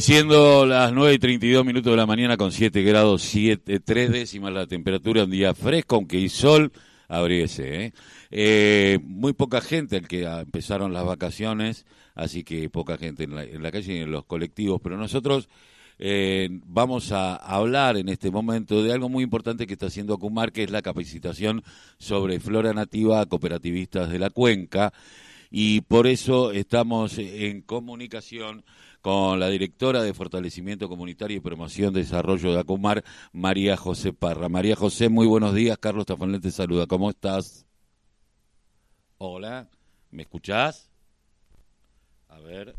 Siendo las 9 y 32 minutos de la mañana con 7 grados 7, 3 décimas la temperatura, un día fresco, aunque hay sol, abríese. ¿eh? Eh, muy poca gente, el que empezaron las vacaciones, así que poca gente en la, en la calle y en los colectivos, pero nosotros eh, vamos a hablar en este momento de algo muy importante que está haciendo Acumar, que es la capacitación sobre flora nativa a cooperativistas de la cuenca, y por eso estamos en comunicación con la directora de Fortalecimiento Comunitario y Promoción de Desarrollo de Acumar, María José Parra. María José, muy buenos días. Carlos Tafanel te saluda. ¿Cómo estás? Hola, ¿me escuchás? A ver.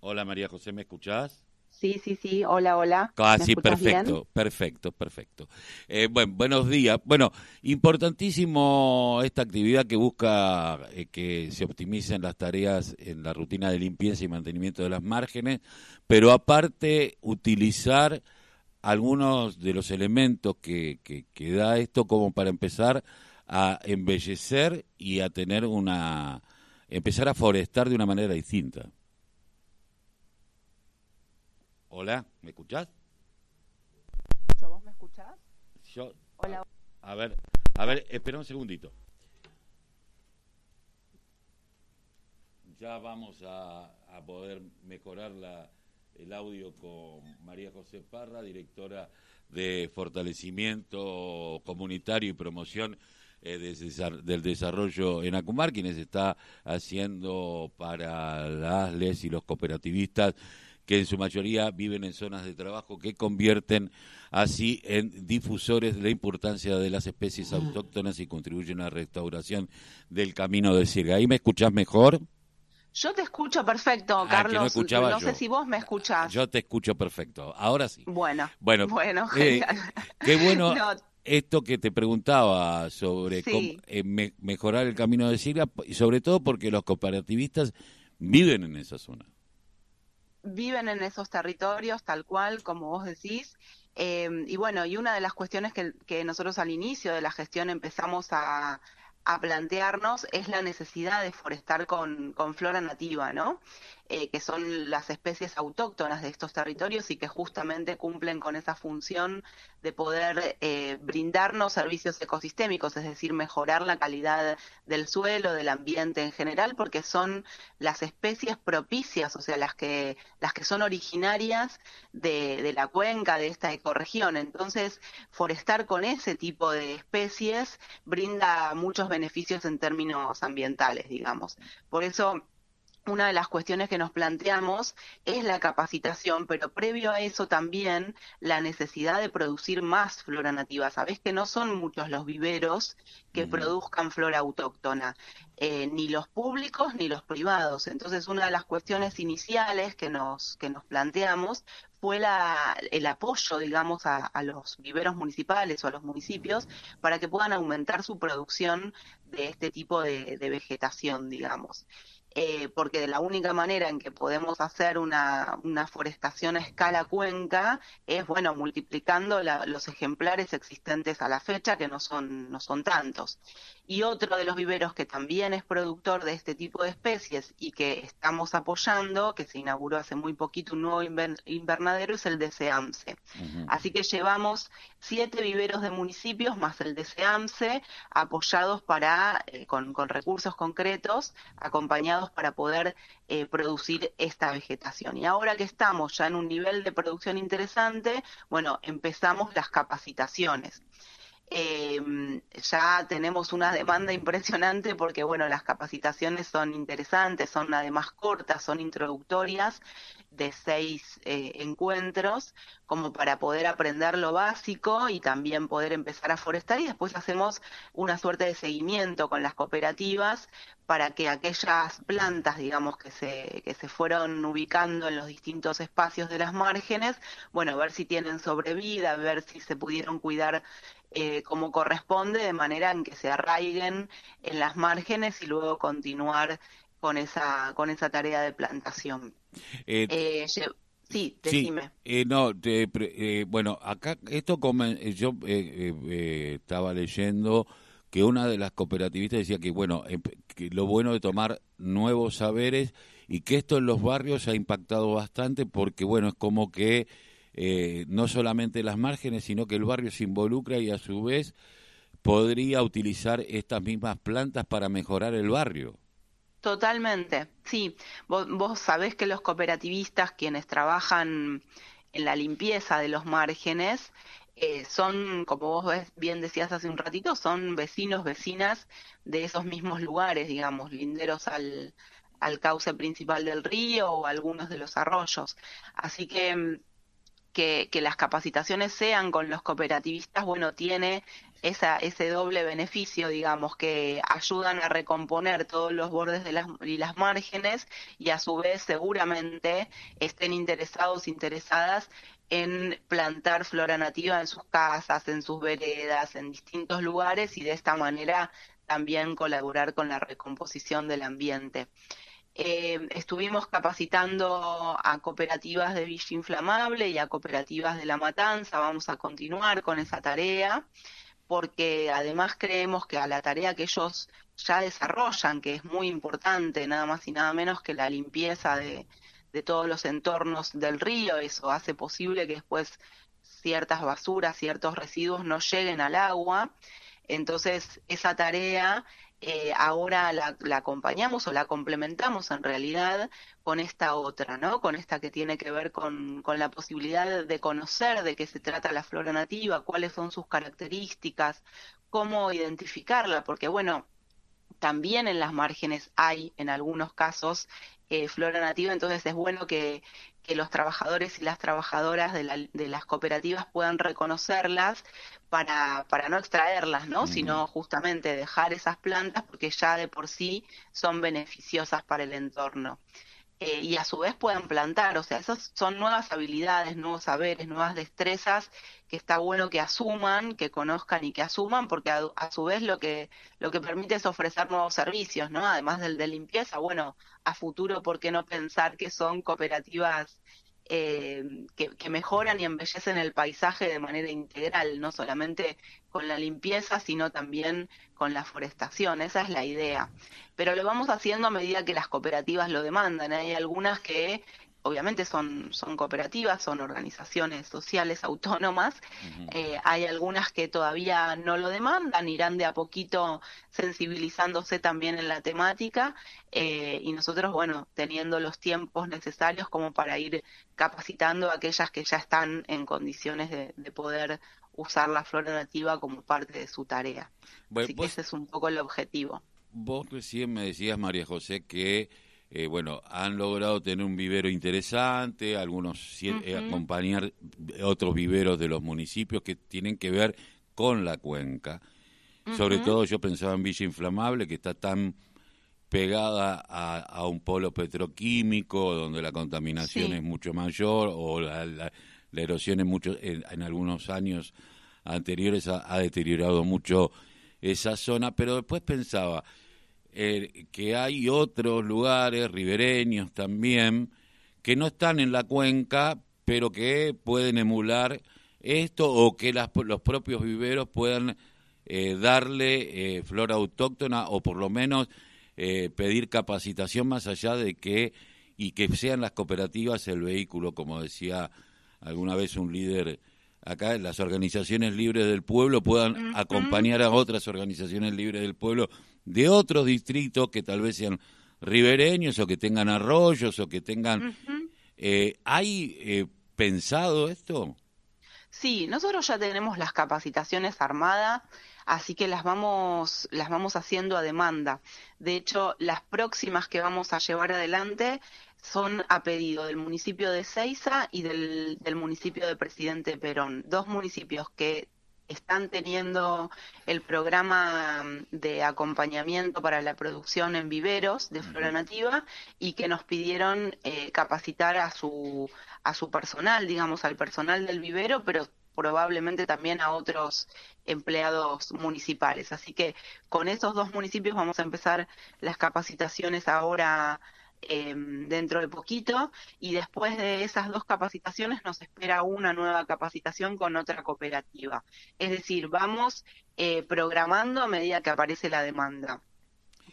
Hola María José, ¿me escuchás? Sí, sí, sí. Hola, hola. Ah, sí, perfecto, perfecto, perfecto. Eh, bueno, buenos días. Bueno, importantísimo esta actividad que busca eh, que se optimicen las tareas en la rutina de limpieza y mantenimiento de las márgenes, pero aparte utilizar algunos de los elementos que, que, que da esto como para empezar a embellecer y a tener una... empezar a forestar de una manera distinta. Hola, ¿me escuchás? ¿Vos me escuchás? Yo. Hola. A, ver, a ver, espera un segundito. Ya vamos a, a poder mejorar la, el audio con María José Parra, directora de Fortalecimiento Comunitario y Promoción eh, de, del Desarrollo en Acumar, quienes está haciendo para las les y los cooperativistas que en su mayoría viven en zonas de trabajo que convierten así en difusores de la importancia de las especies autóctonas y contribuyen a la restauración del camino de sirga. ¿Ahí me escuchás mejor? Yo te escucho perfecto, ah, Carlos. No, sé si vos me escuchás. Yo te escucho perfecto. Ahora sí. Bueno. Bueno, bueno eh, qué bueno. Esto que te preguntaba sobre cómo, eh, mejorar el camino de Sirga, y sobre todo porque los cooperativistas viven en esa zona viven en esos territorios tal cual como vos decís. Eh, y bueno, y una de las cuestiones que, que, nosotros al inicio de la gestión empezamos a, a plantearnos es la necesidad de forestar con, con flora nativa, ¿no? Eh, que son las especies autóctonas de estos territorios y que justamente cumplen con esa función de poder eh, brindarnos servicios ecosistémicos, es decir, mejorar la calidad del suelo, del ambiente en general, porque son las especies propicias, o sea, las que, las que son originarias de, de la cuenca, de esta ecorregión. Entonces, forestar con ese tipo de especies brinda muchos beneficios en términos ambientales, digamos. Por eso, una de las cuestiones que nos planteamos es la capacitación, pero previo a eso también la necesidad de producir más flora nativa. Sabés que no son muchos los viveros que produzcan flora autóctona, eh, ni los públicos ni los privados. Entonces, una de las cuestiones iniciales que nos, que nos planteamos fue la, el apoyo, digamos, a, los viveros municipales o a los municipios para que puedan aumentar su producción de este tipo de vegetación, digamos. Eh, porque de la única manera en que podemos hacer una, una forestación a escala cuenca es, bueno, multiplicando los ejemplares existentes a la fecha, que no son, no son tantos. Y otro de los viveros que también es productor de este tipo de especies y que estamos apoyando, que se inauguró hace muy poquito un nuevo invernadero, es el de SEAMSE. Así que llevamos siete viveros de municipios más el de SEAMSE apoyados para, eh, con, con recursos concretos, acompañados para poder eh, producir esta vegetación. Y ahora que estamos ya en un nivel de producción interesante, bueno, empezamos las capacitaciones. Eh, ya tenemos una demanda impresionante porque, bueno, las capacitaciones son interesantes, son además cortas, son introductorias de seis eh, encuentros, como para poder aprender lo básico y también poder empezar a forestar y después hacemos una suerte de seguimiento con las cooperativas para que aquellas plantas, digamos, que se, que se fueron ubicando en los distintos espacios de las márgenes, bueno, ver si tienen sobrevida, ver si se pudieron cuidar eh, como corresponde, de manera en que se arraiguen en las márgenes y luego continuar con esa, con esa tarea de plantación. Eh, eh, sí, decime. Sí, no, bueno, acá esto yo estaba leyendo que una de las cooperativistas decía que, bueno, em, que lo bueno de tomar nuevos saberes y que esto en los barrios ha impactado bastante porque, bueno, es como que eh, no solamente las márgenes, sino que el barrio se involucra y a su vez podría utilizar estas mismas plantas para mejorar el barrio. Totalmente, sí. Vos, vos sabés que los cooperativistas, quienes trabajan en la limpieza de los márgenes, eh, son, como vos bien decías hace un ratito, son vecinos, vecinas de esos mismos lugares, digamos, linderos al, al cauce principal del río o algunos de los arroyos. Así que, que, que las capacitaciones sean con los cooperativistas, bueno, tiene esa, ese doble beneficio, digamos, que ayudan a recomponer todos los bordes de las, y las márgenes y a su vez seguramente estén interesados, interesadas en plantar flora nativa en sus casas, en sus veredas, en distintos lugares y de esta manera también colaborar con la recomposición del ambiente. Eh, estuvimos capacitando a cooperativas de Villa Inflamable y a cooperativas de La Matanza. Vamos a continuar con esa tarea porque además creemos que a la tarea que ellos ya desarrollan, que es muy importante, nada más y nada menos que la limpieza de, de todos los entornos del río, eso hace posible que después ciertas basuras, ciertos residuos no lleguen al agua. Entonces, esa tarea eh, ahora la, acompañamos o la complementamos en realidad con esta otra, ¿no? Con esta que tiene que ver con, con la posibilidad de conocer de qué se trata la flora nativa, cuáles son sus características, cómo identificarla, porque bueno, también en las márgenes hay en algunos casos eh, flora nativa, entonces es bueno que, que los trabajadores y las trabajadoras de, de, las cooperativas puedan reconocerlas para, para no extraerlas, ¿no? Sino justamente dejar esas plantas porque ya de por sí son beneficiosas para el entorno. Eh, y a su vez puedan plantar, o sea, esas son nuevas habilidades, nuevos saberes, nuevas destrezas que está bueno que asuman, que conozcan y que asuman, porque a, su vez lo que lo que permite es ofrecer nuevos servicios, ¿no? Además del de limpieza, bueno, a futuro, ¿por qué no pensar que son cooperativas eh, que, mejoran y embellecen el paisaje de manera integral, no solamente con la limpieza, sino también con la forestación. Esa es la idea. Pero lo vamos haciendo a medida que las cooperativas lo demandan. Hay algunas que obviamente son, son cooperativas, son organizaciones sociales autónomas. Eh, hay algunas que todavía no lo demandan, irán de a poquito sensibilizándose también en la temática eh, y nosotros, bueno, teniendo los tiempos necesarios como para ir capacitando a aquellas que ya están en condiciones de, poder usar la flora nativa como parte de su tarea. Así que ese es un poco el objetivo. Vos recién me decías, María José, que eh, bueno, han logrado tener un vivero interesante, algunos eh, acompañar otros viveros de los municipios que tienen que ver con la cuenca. Sobre todo yo pensaba en Villa Inflamable, que está tan pegada a, un polo petroquímico, donde la contaminación es mucho mayor, o la, erosión en, muchos, en, algunos años anteriores ha deteriorado mucho esa zona, pero después pensaba, eh, que hay otros lugares ribereños también que no están en la cuenca, pero que pueden emular esto o que las, los propios viveros puedan eh, darle eh, flora autóctona o por lo menos pedir capacitación más allá de que y que sean las cooperativas el vehículo, como decía alguna vez un líder acá, las organizaciones libres del pueblo puedan acompañar a otras organizaciones libres del pueblo de otros distritos que tal vez sean ribereños o que tengan arroyos o que tengan... Eh, ¿Hay eh, pensado esto? Sí, nosotros ya tenemos las capacitaciones armadas, así que las vamos, las vamos haciendo a demanda. De hecho, las próximas que vamos a llevar adelante son a pedido del municipio de Ceiza y del, del municipio de Presidente Perón, dos municipios que están teniendo el programa mm, de acompañamiento para la producción en viveros de flora nativa y que nos pidieron eh, capacitar a su a su personal, digamos, al personal del vivero, pero probablemente también a otros empleados municipales. Así que con esos dos municipios vamos a empezar las capacitaciones ahora em, dentro de poquito y después de esas dos capacitaciones nos espera una nueva capacitación con otra cooperativa. Es decir, vamos eh, programando a medida que aparece la demanda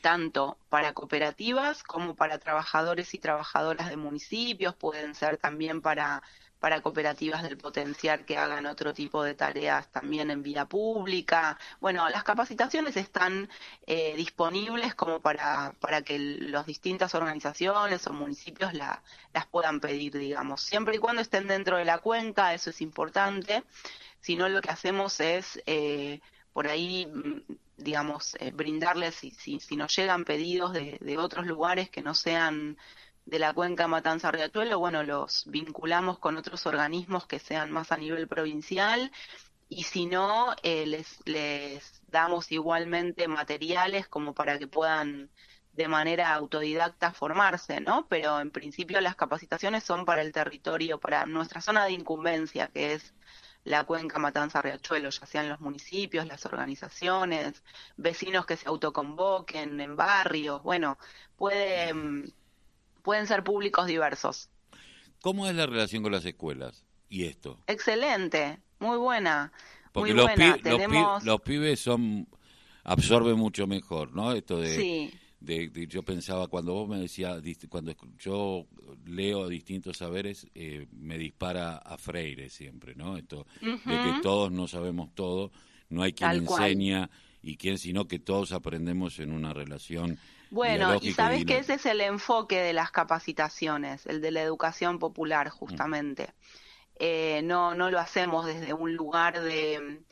tanto para cooperativas como para trabajadores y trabajadoras de municipios, pueden ser también para para cooperativas del potencial que hagan otro tipo de tareas también en vía pública. Bueno, las capacitaciones están eh, disponibles como para, para que las distintas organizaciones o municipios la, las puedan pedir, digamos, siempre y cuando estén dentro de la cuenca, eso es importante. Si no, lo que hacemos es eh, por ahí mm, digamos, eh, brindarles, si, si, nos llegan pedidos de, de otros lugares que no sean de la cuenca Matanza Riachuelo, bueno, los vinculamos con otros organismos que sean más a nivel provincial y si no, eh, les, les damos igualmente materiales como para que puedan de manera autodidacta formarse, ¿no? Pero en principio las capacitaciones son para el territorio, para nuestra zona de incumbencia, que es la cuenca Matanza Riachuelo, ya sean los municipios, las organizaciones, vecinos que se autoconvoquen en barrios, bueno, puede pueden ser públicos diversos. ¿Cómo es la relación con las escuelas y esto? Excelente, muy buena. Porque los, los, pibes son absorben mucho mejor, ¿no? Esto de, sí. De, yo pensaba cuando vos me decías cuando yo leo distintos saberes eh, me dispara a Freire siempre, ¿no? Esto de que todos no sabemos todo, no hay quien enseña y quien sino que todos aprendemos en una relación bueno, y sabes que ese es el enfoque de las capacitaciones, el de la educación popular, justamente. Eh, no, no lo hacemos desde un lugar de,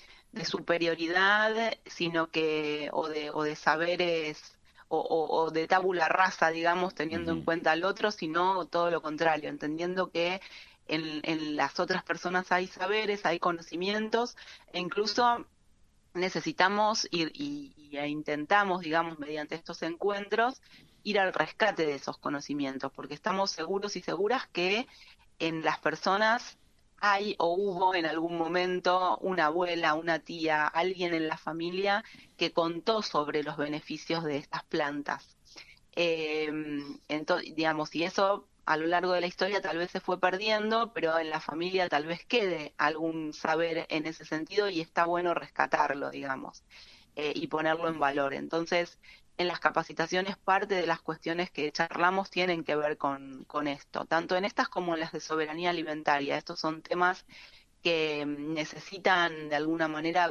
superioridad, sino que, o de, o de saberes, o, de tabula rasa, digamos, teniendo en cuenta al otro, sino todo lo contrario, entendiendo que en, en las otras personas hay saberes, hay conocimientos, e incluso necesitamos ir y, e intentamos, digamos, mediante estos encuentros, ir al rescate de esos conocimientos, porque estamos seguros y seguras que en las personas hay o hubo en algún momento una abuela, una tía, alguien en la familia que contó sobre los beneficios de estas plantas. Eh, entonces, digamos, y eso a lo largo de la historia tal vez se fue perdiendo, pero en la familia tal vez quede algún saber en ese sentido y está bueno rescatarlo, digamos, eh, y ponerlo en valor. Entonces, en las capacitaciones parte de las cuestiones que charlamos tienen que ver con, esto, tanto en estas como en las de soberanía alimentaria. Estos son temas que necesitan de alguna manera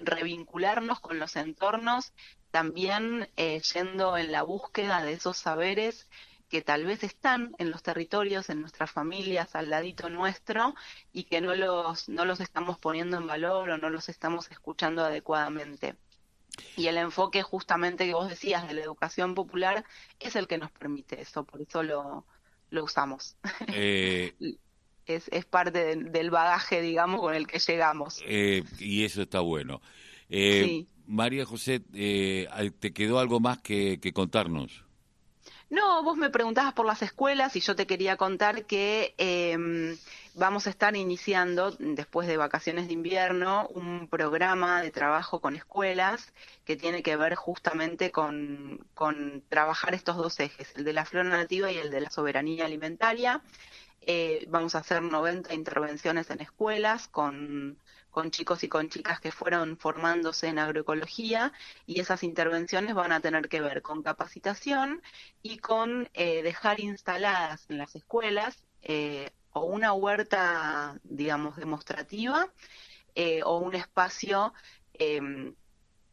revincularnos con los entornos, también eh, yendo en la búsqueda de esos saberes que tal vez están en los territorios, en nuestras familias, al ladito nuestro, y que no los, no los estamos poniendo en valor o no los estamos escuchando adecuadamente. Y el enfoque justamente que vos decías de la educación popular es el que nos permite eso, por eso lo, lo usamos. Eh, es, es parte del bagaje, digamos, con el que llegamos. Eh, y eso está bueno. Eh, María José, ¿te quedó algo más que contarnos? No, vos me preguntabas por las escuelas y yo te quería contar que em, vamos a estar iniciando, después de vacaciones de invierno, un programa de trabajo con escuelas que tiene que ver justamente con, trabajar estos dos ejes, el de la flora nativa y el de la soberanía alimentaria. Eh, vamos a hacer 90 intervenciones en escuelas con con chicos y con chicas que fueron formándose en agroecología y esas intervenciones van a tener que ver con capacitación y con eh, dejar instaladas en las escuelas eh, o una huerta, digamos, demostrativa eh, o un espacio em,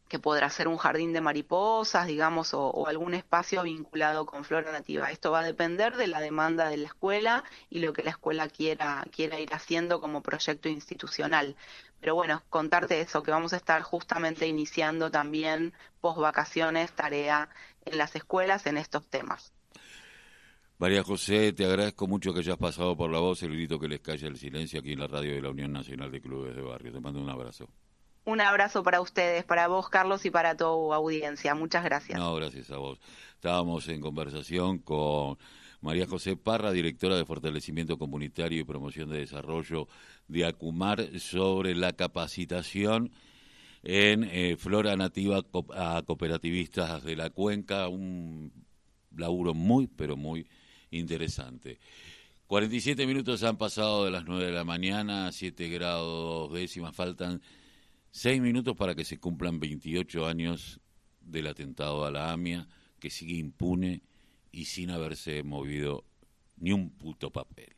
que podrá ser un jardín de mariposas, digamos, o, algún espacio vinculado con flora nativa. Esto va a depender de la demanda de la escuela y lo que la escuela quiera, quiera ir haciendo como proyecto institucional. Pero bueno, contarte eso, que vamos a estar justamente iniciando también post vacaciones tarea en las escuelas en estos temas. María José, te agradezco mucho que hayas pasado por la voz el grito que les calle el silencio aquí en la radio de la Unión Nacional de Clubes de Barrio. Te mando un abrazo. Un abrazo para ustedes, para vos, Carlos, y para tu audiencia. Muchas gracias. No, gracias a vos. Estábamos en conversación con María José Parra, directora de Fortalecimiento Comunitario y Promoción de Desarrollo de Acumar, sobre la capacitación en eh, flora nativa a cooperativistas de la cuenca, un laburo muy, pero muy interesante. 47 minutos han pasado de las 9 de la mañana, 7 grados décimas, faltan 6 minutos para que se cumplan 28 años del atentado a la AMIA, que sigue impune y sin haberse movido ni un puto papel.